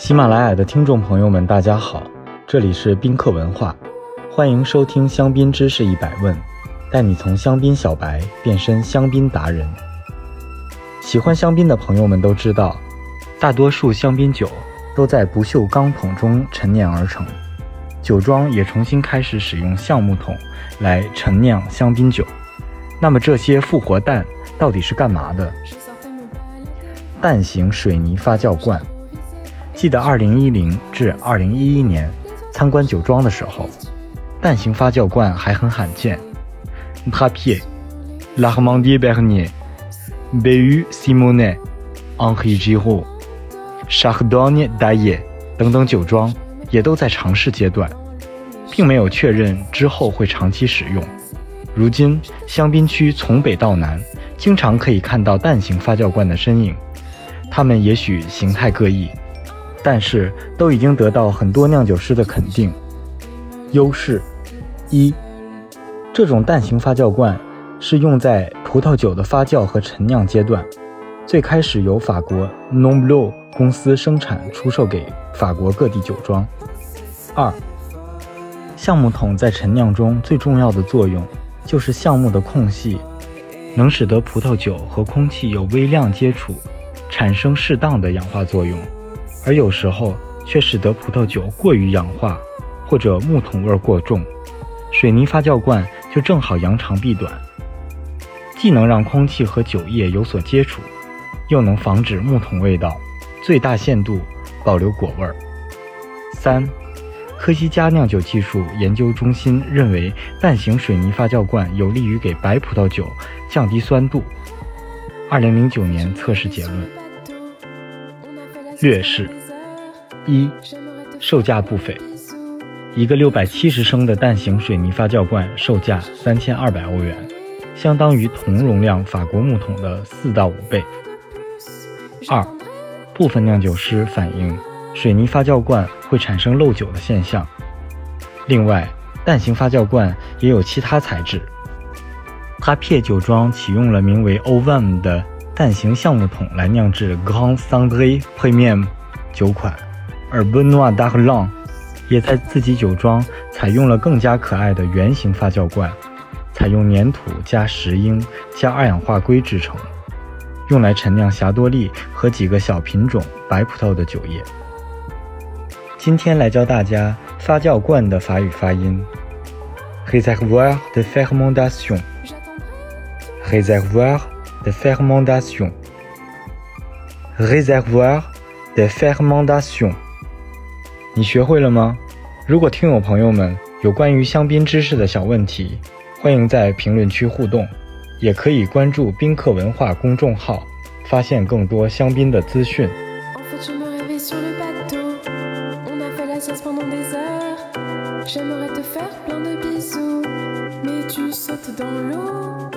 喜马拉雅的听众朋友们，大家好，这里是宾客文化，欢迎收听香槟知识一百问，带你从香槟小白变身香槟达人。喜欢香槟的朋友们都知道，大多数香槟酒都在不锈钢桶中陈酿而成，酒庄也重新开始使用橡木桶来陈酿香槟酒。那么这些复活蛋到底是干嘛的？蛋形水泥发酵罐。记得二零一零至二零一一年参观酒庄的时候，蛋形发酵罐还很罕见。Papier, l'Armandie Bernier, Behu Simone, Henri Giraud, Chardonnay Daye 等等酒庄也都在尝试阶段，并没有确认之后会长期使用。如今香槟区从北到南，经常可以看到蛋形发酵罐的身影，它们也许形态各异。但是都已经得到很多酿酒师的肯定。优势一，这种蛋形发酵罐是用在葡萄酒的发酵和陈酿阶段，最开始由法国 nom blo 公司生产出售给法国各地酒庄。二，橡木桶在陈酿中最重要的作用就是橡木的空隙能使得葡萄酒和空气有微量接触，产生适当的氧化作用。而有时候却使得葡萄酒过于氧化，或者木桶味过重，水泥发酵罐就正好扬长避短，既能让空气和酒液有所接触，又能防止木桶味道，最大限度保留果味儿。三，科西嘉酿酒技术研究中心认为，蛋形水泥发酵罐有利于给白葡萄酒降低酸度。二零零九年测试结论。劣势一，售价不菲，一个六百七十升的蛋形水泥发酵罐售价三千二百欧元，相当于同容量法国木桶的四到五倍。二，部分酿酒师反映水泥发酵罐会产生漏酒的现象。另外，蛋形发酵罐也有其他材质。他撇酒庄启用了名为 Ovam 的。蛋形橡木桶来酿制 Grand Sangre Premium 酒款，而 Benoit d'Arlon 也在自己酒庄采用了更加可爱的圆形发酵罐，采用粘土加石英加二氧化硅制成，用来陈酿霞多丽和几个小品种白葡萄的酒液。今天来教大家发酵罐的法语发音：Réservoir de fermentation，Réservoir。De fermentation. Réservoir de fermentation。你学会了吗？如果听友朋友们有关于香槟知识的小问题，欢迎在评论区互动，也可以关注宾客文化公众号，发现更多香槟的资讯。J'aimerais te faire plein de bisous, mais tu sautes dans l'eau.